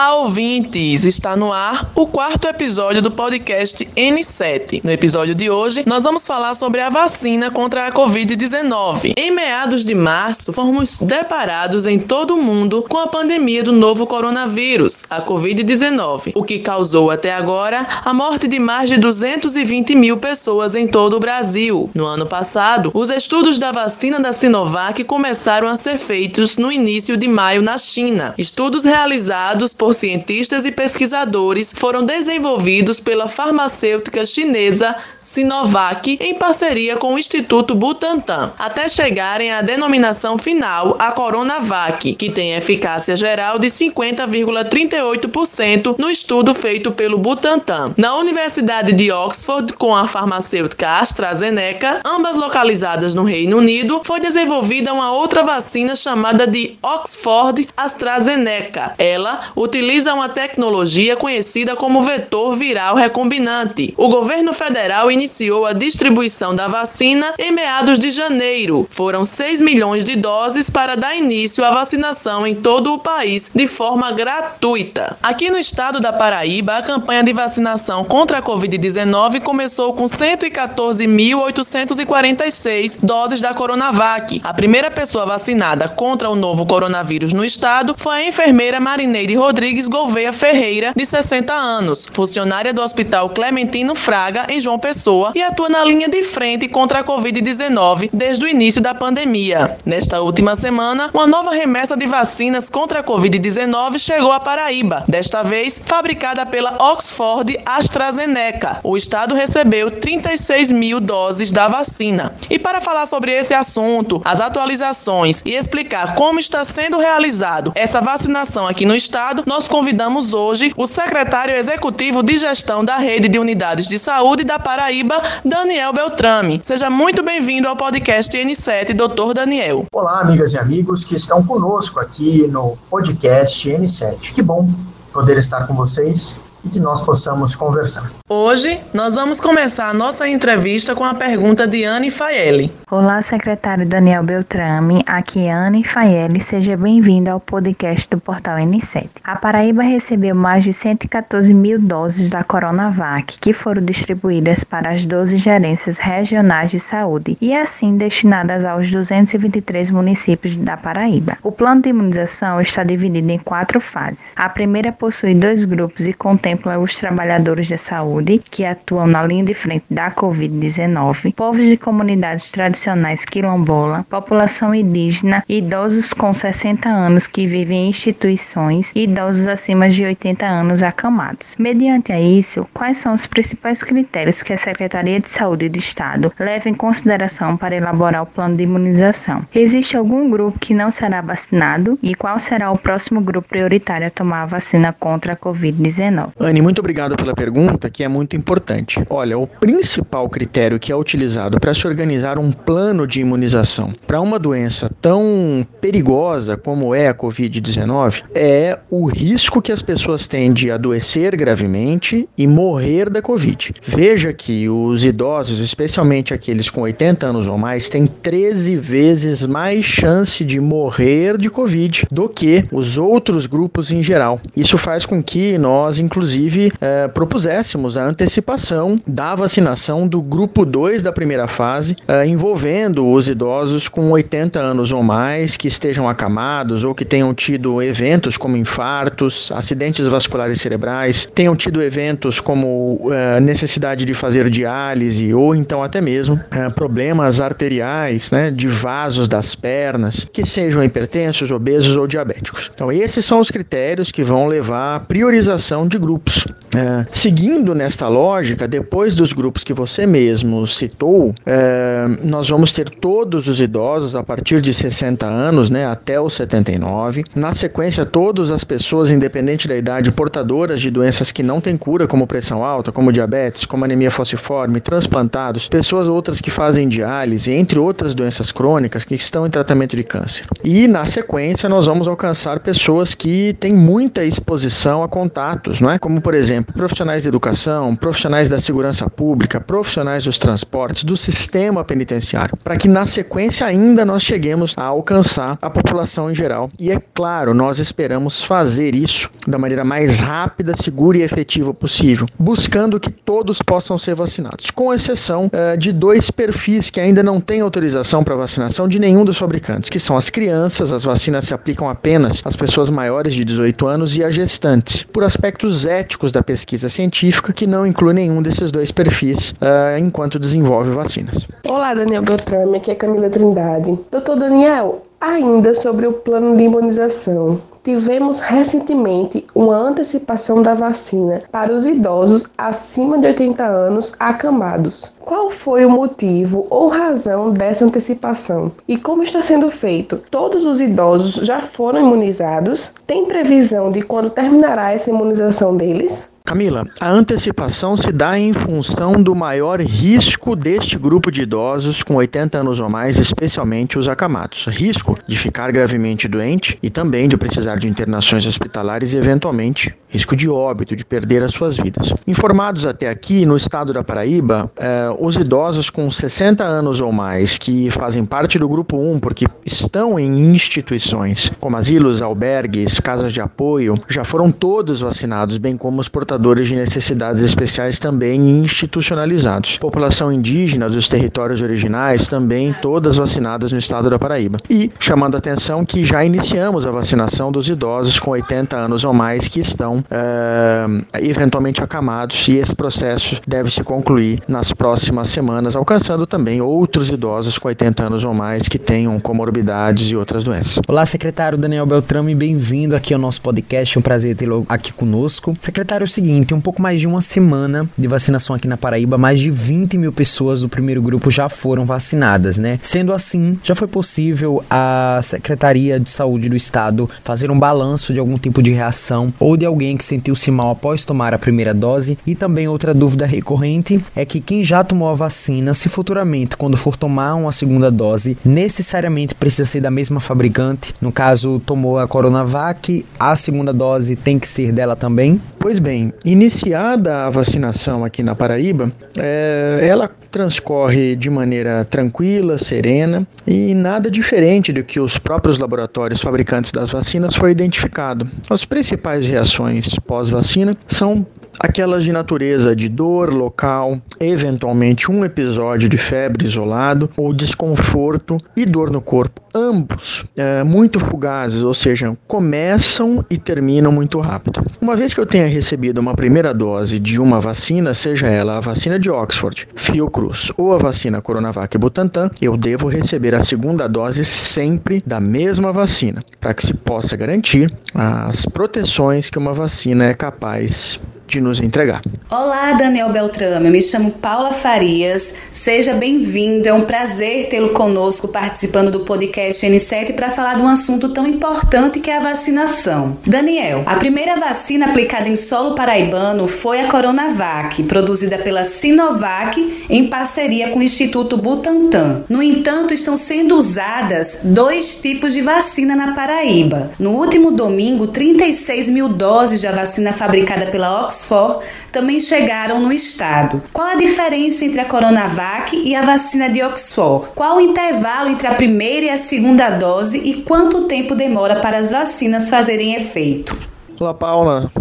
Olá, ouvintes! Está no ar o quarto episódio do podcast N7. No episódio de hoje, nós vamos falar sobre a vacina contra a Covid-19. Em meados de março, fomos deparados em todo o mundo com a pandemia do novo coronavírus, a Covid-19, o que causou até agora a morte de mais de 220 mil pessoas em todo o Brasil. No ano passado, os estudos da vacina da Sinovac começaram a ser feitos no início de maio na China. Estudos realizados por cientistas e pesquisadores foram desenvolvidos pela farmacêutica chinesa Sinovac em parceria com o Instituto Butantan, até chegarem à denominação final, a Coronavac, que tem eficácia geral de 50,38% no estudo feito pelo Butantan. Na Universidade de Oxford, com a farmacêutica AstraZeneca, ambas localizadas no Reino Unido, foi desenvolvida uma outra vacina chamada de Oxford AstraZeneca. Ela utiliza uma tecnologia conhecida como vetor viral recombinante. O governo federal iniciou a distribuição da vacina em meados de janeiro. Foram 6 milhões de doses para dar início à vacinação em todo o país de forma gratuita. Aqui no estado da Paraíba, a campanha de vacinação contra a Covid-19 começou com 114.846 doses da Coronavac. A primeira pessoa vacinada contra o novo coronavírus no estado foi a enfermeira Marineide Rodrigues Gouveia Ferreira, de 60 anos, funcionária do Hospital Clementino Fraga, em João Pessoa, e atua na linha de frente contra a Covid-19 desde o início da pandemia. Nesta última semana, uma nova remessa de vacinas contra a Covid-19 chegou à Paraíba, desta vez fabricada pela Oxford AstraZeneca. O estado recebeu 36 mil doses da vacina. E para falar sobre esse assunto, as atualizações e explicar como está sendo realizado essa vacinação aqui no estado, nós convidamos hoje o secretário executivo de gestão da Rede de Unidades de Saúde da Paraíba, Daniel Beltrame. Seja muito bem-vindo ao podcast N7, doutor Daniel. Olá, amigas e amigos que estão conosco aqui no podcast N7. Que bom poder estar com vocês e que nós possamos conversar. Hoje nós vamos começar a nossa entrevista com a pergunta de Anne Faeli. Olá, secretário Daniel Beltrame. Aqui é Anne Faeli. Seja bem-vindo ao podcast do Portal N7. A Paraíba recebeu mais de 114 mil doses da Coronavac, que foram distribuídas para as 12 gerências regionais de saúde e assim destinadas aos 223 municípios da Paraíba. O plano de imunização está dividido em quatro fases. A primeira possui dois grupos e contém contempla os trabalhadores da saúde que atuam na linha de frente da Covid-19, povos de comunidades tradicionais quilombola, população indígena, idosos com 60 anos que vivem em instituições e idosos acima de 80 anos acamados. Mediante a isso, quais são os principais critérios que a Secretaria de Saúde do Estado leva em consideração para elaborar o plano de imunização? Existe algum grupo que não será vacinado e qual será o próximo grupo prioritário a tomar a vacina contra a Covid-19? Anne, muito obrigado pela pergunta, que é muito importante. Olha, o principal critério que é utilizado para se organizar um plano de imunização para uma doença tão perigosa como é a Covid-19 é o risco que as pessoas têm de adoecer gravemente e morrer da Covid. Veja que os idosos, especialmente aqueles com 80 anos ou mais, têm 13 vezes mais chance de morrer de Covid do que os outros grupos em geral. Isso faz com que nós, inclusive, inclusive, é, propuséssemos a antecipação da vacinação do grupo 2 da primeira fase, é, envolvendo os idosos com 80 anos ou mais, que estejam acamados ou que tenham tido eventos como infartos, acidentes vasculares cerebrais, tenham tido eventos como é, necessidade de fazer diálise ou então até mesmo problemas arteriais, né, de vasos das pernas, que sejam hipertensos, obesos ou diabéticos. Então, esses são os critérios que vão levar à priorização de grupos grupos. É, seguindo nesta lógica, depois dos grupos que você mesmo citou, é, nós vamos ter todos os idosos a partir de 60 anos, né, até os 79. Na sequência, todas as pessoas, independente da idade, portadoras de doenças que não têm cura, como pressão alta, como diabetes, como anemia falciforme, transplantados, pessoas outras que fazem diálise, entre outras doenças crônicas que estão em tratamento de câncer. E na sequência, nós vamos alcançar pessoas que têm muita exposição a contatos, não é? Como por exemplo profissionais da educação, profissionais da segurança pública, profissionais dos transportes, do sistema penitenciário, para que na sequência ainda nós cheguemos a alcançar a população em geral. E é claro, nós esperamos fazer isso da maneira mais rápida, segura e efetiva possível, buscando que todos possam ser vacinados, com exceção uh, de dois perfis que ainda não têm autorização para vacinação de nenhum dos fabricantes, que são as crianças, as vacinas se aplicam apenas às pessoas maiores de 18 anos e a gestantes, por aspectos éticos da pesquisa científica, que não inclui nenhum desses dois perfis uh, enquanto desenvolve vacinas. Olá, Daniel Beltrame, aqui é Camila Trindade. Doutor Daniel, ainda sobre o plano de imunização. Tivemos recentemente uma antecipação da vacina para os idosos acima de 80 anos acamados. Qual foi o motivo ou razão dessa antecipação? E como está sendo feito? Todos os idosos já foram imunizados? Tem previsão de quando terminará essa imunização deles? Camila, a antecipação se dá em função do maior risco deste grupo de idosos com 80 anos ou mais, especialmente os acamados. Risco de ficar gravemente doente e também de precisar de internações hospitalares e, eventualmente, risco de óbito, de perder as suas vidas. Informados até aqui, no estado da Paraíba, eh, os idosos com 60 anos ou mais que fazem parte do grupo 1 porque estão em instituições como asilos, albergues, casas de apoio, já foram todos vacinados, bem como os portadores portadores de necessidades especiais também institucionalizados. População indígena dos territórios originais também todas vacinadas no estado da Paraíba. E chamando a atenção que já iniciamos a vacinação dos idosos com 80 anos ou mais que estão uh, eventualmente acamados e esse processo deve se concluir nas próximas semanas, alcançando também outros idosos com 80 anos ou mais que tenham comorbidades e outras doenças. Olá, secretário Daniel Beltrame, bem-vindo aqui ao nosso podcast. É um prazer tê-lo aqui conosco. Secretário, seguinte, seguinte, um pouco mais de uma semana de vacinação aqui na Paraíba, mais de 20 mil pessoas do primeiro grupo já foram vacinadas, né? Sendo assim, já foi possível a Secretaria de Saúde do Estado fazer um balanço de algum tipo de reação ou de alguém que sentiu-se mal após tomar a primeira dose? E também outra dúvida recorrente é que quem já tomou a vacina, se futuramente, quando for tomar uma segunda dose, necessariamente precisa ser da mesma fabricante. No caso, tomou a Coronavac, a segunda dose tem que ser dela também? Pois bem, iniciada a vacinação aqui na Paraíba, é, ela transcorre de maneira tranquila, serena e nada diferente do que os próprios laboratórios fabricantes das vacinas foi identificado. As principais reações pós-vacina são aquelas de natureza de dor local, eventualmente um episódio de febre isolado ou desconforto e dor no corpo, ambos é, muito fugazes, ou seja, começam e terminam muito rápido. Uma vez que eu tenha recebido uma primeira dose de uma vacina, seja ela a vacina de Oxford, Fiocruz ou a vacina Coronavac Butantan, eu devo receber a segunda dose sempre da mesma vacina, para que se possa garantir as proteções que uma vacina é capaz de nos entregar. Olá, Daniel Beltrame. Eu me chamo Paula Farias. Seja bem-vindo. É um prazer tê-lo conosco participando do podcast N7 para falar de um assunto tão importante que é a vacinação. Daniel, a primeira vacina aplicada em solo paraibano foi a Coronavac, produzida pela Sinovac em parceria com o Instituto Butantan. No entanto, estão sendo usadas dois tipos de vacina na Paraíba. No último domingo, 36 mil doses da vacina fabricada pela Oxford Oxford também chegaram no estado. Qual a diferença entre a Coronavac e a vacina de Oxford? Qual o intervalo entre a primeira e a segunda dose e quanto tempo demora para as vacinas fazerem efeito? Olá, Paula.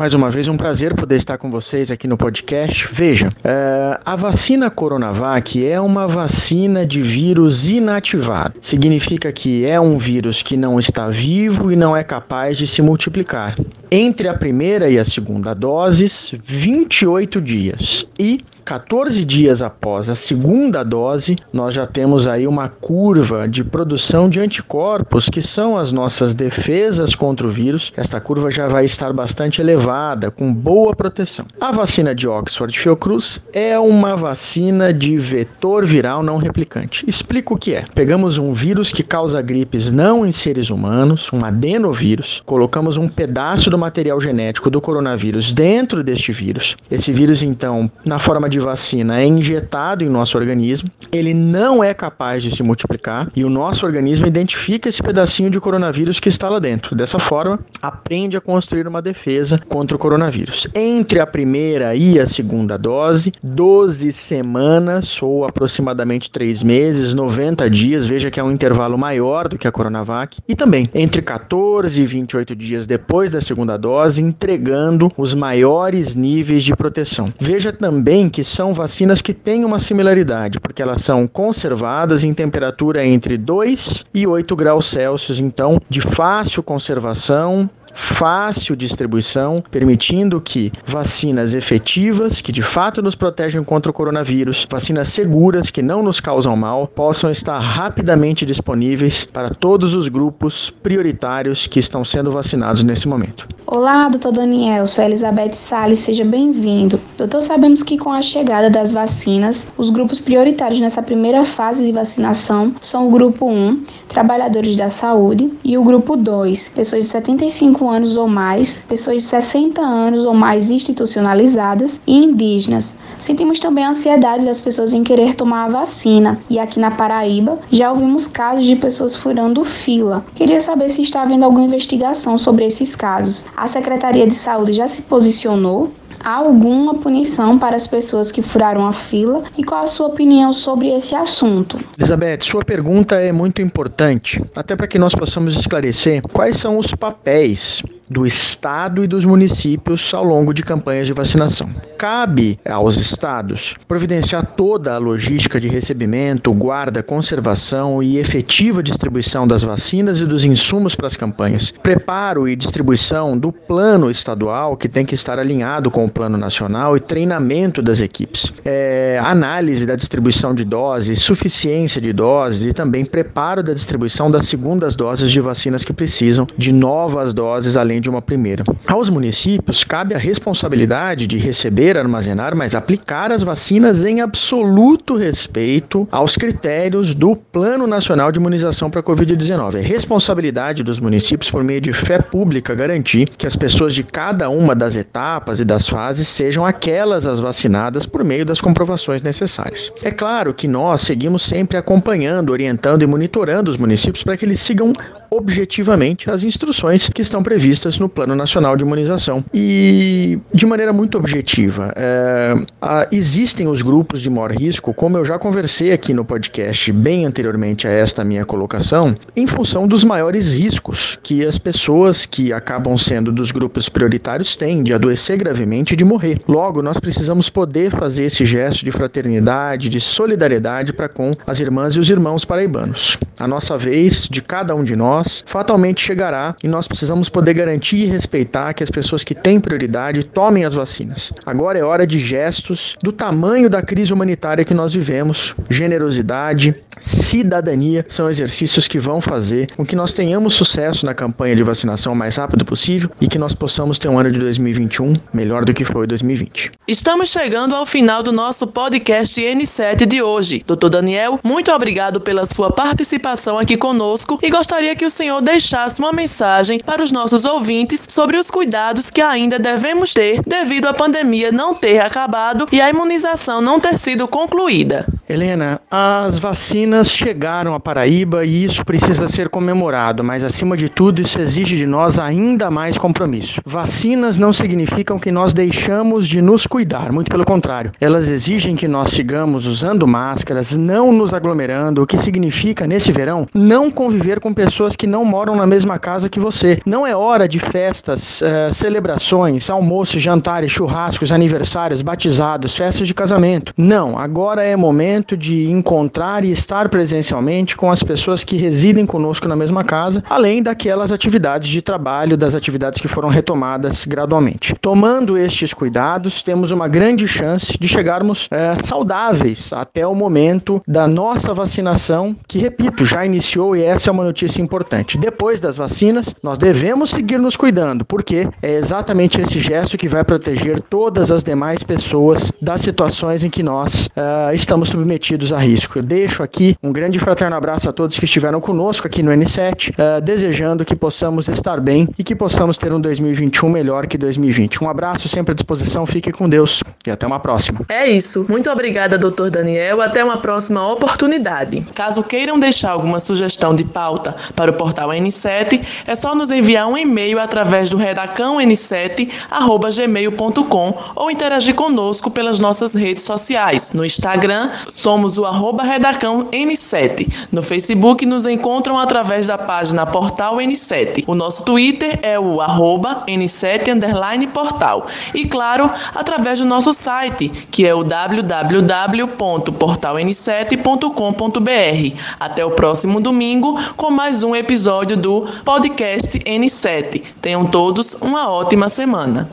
Mais uma vez, um prazer poder estar com vocês aqui no podcast. Veja, é, a vacina Coronavac é uma vacina de vírus inativado. Significa que é um vírus que não está vivo e não é capaz de se multiplicar. Entre a primeira e a segunda doses, 28 dias. E 14 dias após a segunda dose, nós já temos aí uma curva de produção de anticorpos, que são as nossas defesas contra o vírus. Esta curva já vai estar bastante elevada, com boa proteção. A vacina de Oxford Fiocruz é uma vacina de vetor viral não replicante. Explico o que é. Pegamos um vírus que causa gripes não em seres humanos, um adenovírus, colocamos um pedaço do material genético do coronavírus dentro deste vírus. Esse vírus, então, na forma de de vacina é injetado em nosso organismo, ele não é capaz de se multiplicar e o nosso organismo identifica esse pedacinho de coronavírus que está lá dentro. Dessa forma, aprende a construir uma defesa contra o coronavírus. Entre a primeira e a segunda dose, 12 semanas ou aproximadamente 3 meses, 90 dias, veja que é um intervalo maior do que a Coronavac, e também entre 14 e 28 dias depois da segunda dose, entregando os maiores níveis de proteção. Veja também que são vacinas que têm uma similaridade, porque elas são conservadas em temperatura entre 2 e 8 graus Celsius, então de fácil conservação fácil distribuição, permitindo que vacinas efetivas, que de fato nos protegem contra o coronavírus, vacinas seguras que não nos causam mal, possam estar rapidamente disponíveis para todos os grupos prioritários que estão sendo vacinados nesse momento. Olá, doutor Daniel, sou Elizabeth Salles, seja bem-vindo. Doutor, sabemos que com a chegada das vacinas, os grupos prioritários nessa primeira fase de vacinação são o grupo 1, trabalhadores da saúde, e o grupo 2, pessoas de 75 65 anos ou mais, pessoas de 60 anos ou mais institucionalizadas e indígenas. Sentimos também a ansiedade das pessoas em querer tomar a vacina. E aqui na Paraíba já ouvimos casos de pessoas furando fila. Queria saber se está havendo alguma investigação sobre esses casos. A Secretaria de Saúde já se posicionou Há alguma punição para as pessoas que furaram a fila e qual a sua opinião sobre esse assunto? Elizabeth, sua pergunta é muito importante, até para que nós possamos esclarecer quais são os papéis do Estado e dos municípios ao longo de campanhas de vacinação. Cabe aos estados providenciar toda a logística de recebimento, guarda, conservação e efetiva distribuição das vacinas e dos insumos para as campanhas. Preparo e distribuição do plano estadual, que tem que estar alinhado com o plano nacional, e treinamento das equipes. É, análise da distribuição de doses, suficiência de doses e também preparo da distribuição das segundas doses de vacinas que precisam de novas doses além de uma primeira. Aos municípios cabe a responsabilidade de receber, armazenar, mas aplicar as vacinas em absoluto respeito aos critérios do Plano Nacional de Imunização para a Covid-19. É responsabilidade dos municípios, por meio de fé pública, garantir que as pessoas de cada uma das etapas e das fases sejam aquelas as vacinadas por meio das comprovações necessárias. É claro que nós seguimos sempre acompanhando, orientando e monitorando os municípios para que eles sigam objetivamente as instruções que estão previstas no Plano Nacional de Imunização. E de maneira muito objetiva, é, a, existem os grupos de maior risco, como eu já conversei aqui no podcast bem anteriormente a esta minha colocação, em função dos maiores riscos que as pessoas que acabam sendo dos grupos prioritários têm de adoecer gravemente e de morrer. Logo, nós precisamos poder fazer esse gesto de fraternidade, de solidariedade para com as irmãs e os irmãos paraibanos. A nossa vez, de cada um de nós, nós fatalmente chegará e nós precisamos poder garantir e respeitar que as pessoas que têm prioridade tomem as vacinas. Agora é hora de gestos do tamanho da crise humanitária que nós vivemos. Generosidade, cidadania são exercícios que vão fazer com que nós tenhamos sucesso na campanha de vacinação o mais rápido possível e que nós possamos ter um ano de 2021 melhor do que foi 2020. Estamos chegando ao final do nosso podcast N7 de hoje. Doutor Daniel, muito obrigado pela sua participação aqui conosco e gostaria que o Senhor deixasse uma mensagem para os nossos ouvintes sobre os cuidados que ainda devemos ter devido à pandemia não ter acabado e a imunização não ter sido concluída. Helena, as vacinas chegaram à Paraíba e isso precisa ser comemorado, mas acima de tudo, isso exige de nós ainda mais compromisso. Vacinas não significam que nós deixamos de nos cuidar, muito pelo contrário. Elas exigem que nós sigamos usando máscaras, não nos aglomerando, o que significa, nesse verão, não conviver com pessoas que não moram na mesma casa que você. Não é hora de festas, uh, celebrações, almoços, jantares, churrascos, aniversários, batizados, festas de casamento. Não, agora é momento de encontrar e estar presencialmente com as pessoas que residem conosco na mesma casa, além daquelas atividades de trabalho, das atividades que foram retomadas gradualmente. Tomando estes cuidados, temos uma grande chance de chegarmos uh, saudáveis até o momento da nossa vacinação, que, repito, já iniciou e essa é uma notícia importante. Depois das vacinas, nós devemos seguir nos cuidando, porque é exatamente esse gesto que vai proteger todas as demais pessoas das situações em que nós uh, estamos submetidos a risco. Eu deixo aqui um grande fraterno abraço a todos que estiveram conosco aqui no N7, uh, desejando que possamos estar bem e que possamos ter um 2021 melhor que 2020. Um abraço sempre à disposição, fique com Deus e até uma próxima. É isso. Muito obrigada, doutor Daniel. Até uma próxima oportunidade. Caso queiram deixar alguma sugestão de pauta para o portal N7, é só nos enviar um e-mail através do redacão n7@gmail.com ou interagir conosco pelas nossas redes sociais. No Instagram, somos o arroba redacão N7. No Facebook, nos encontram através da página Portal N7. O nosso Twitter é o arroba N7 underline portal. E claro, através do nosso site, que é o www.portaln7.com.br. Até o próximo domingo com mais um episódio do podcast N7. Tenham todos uma ótima semana.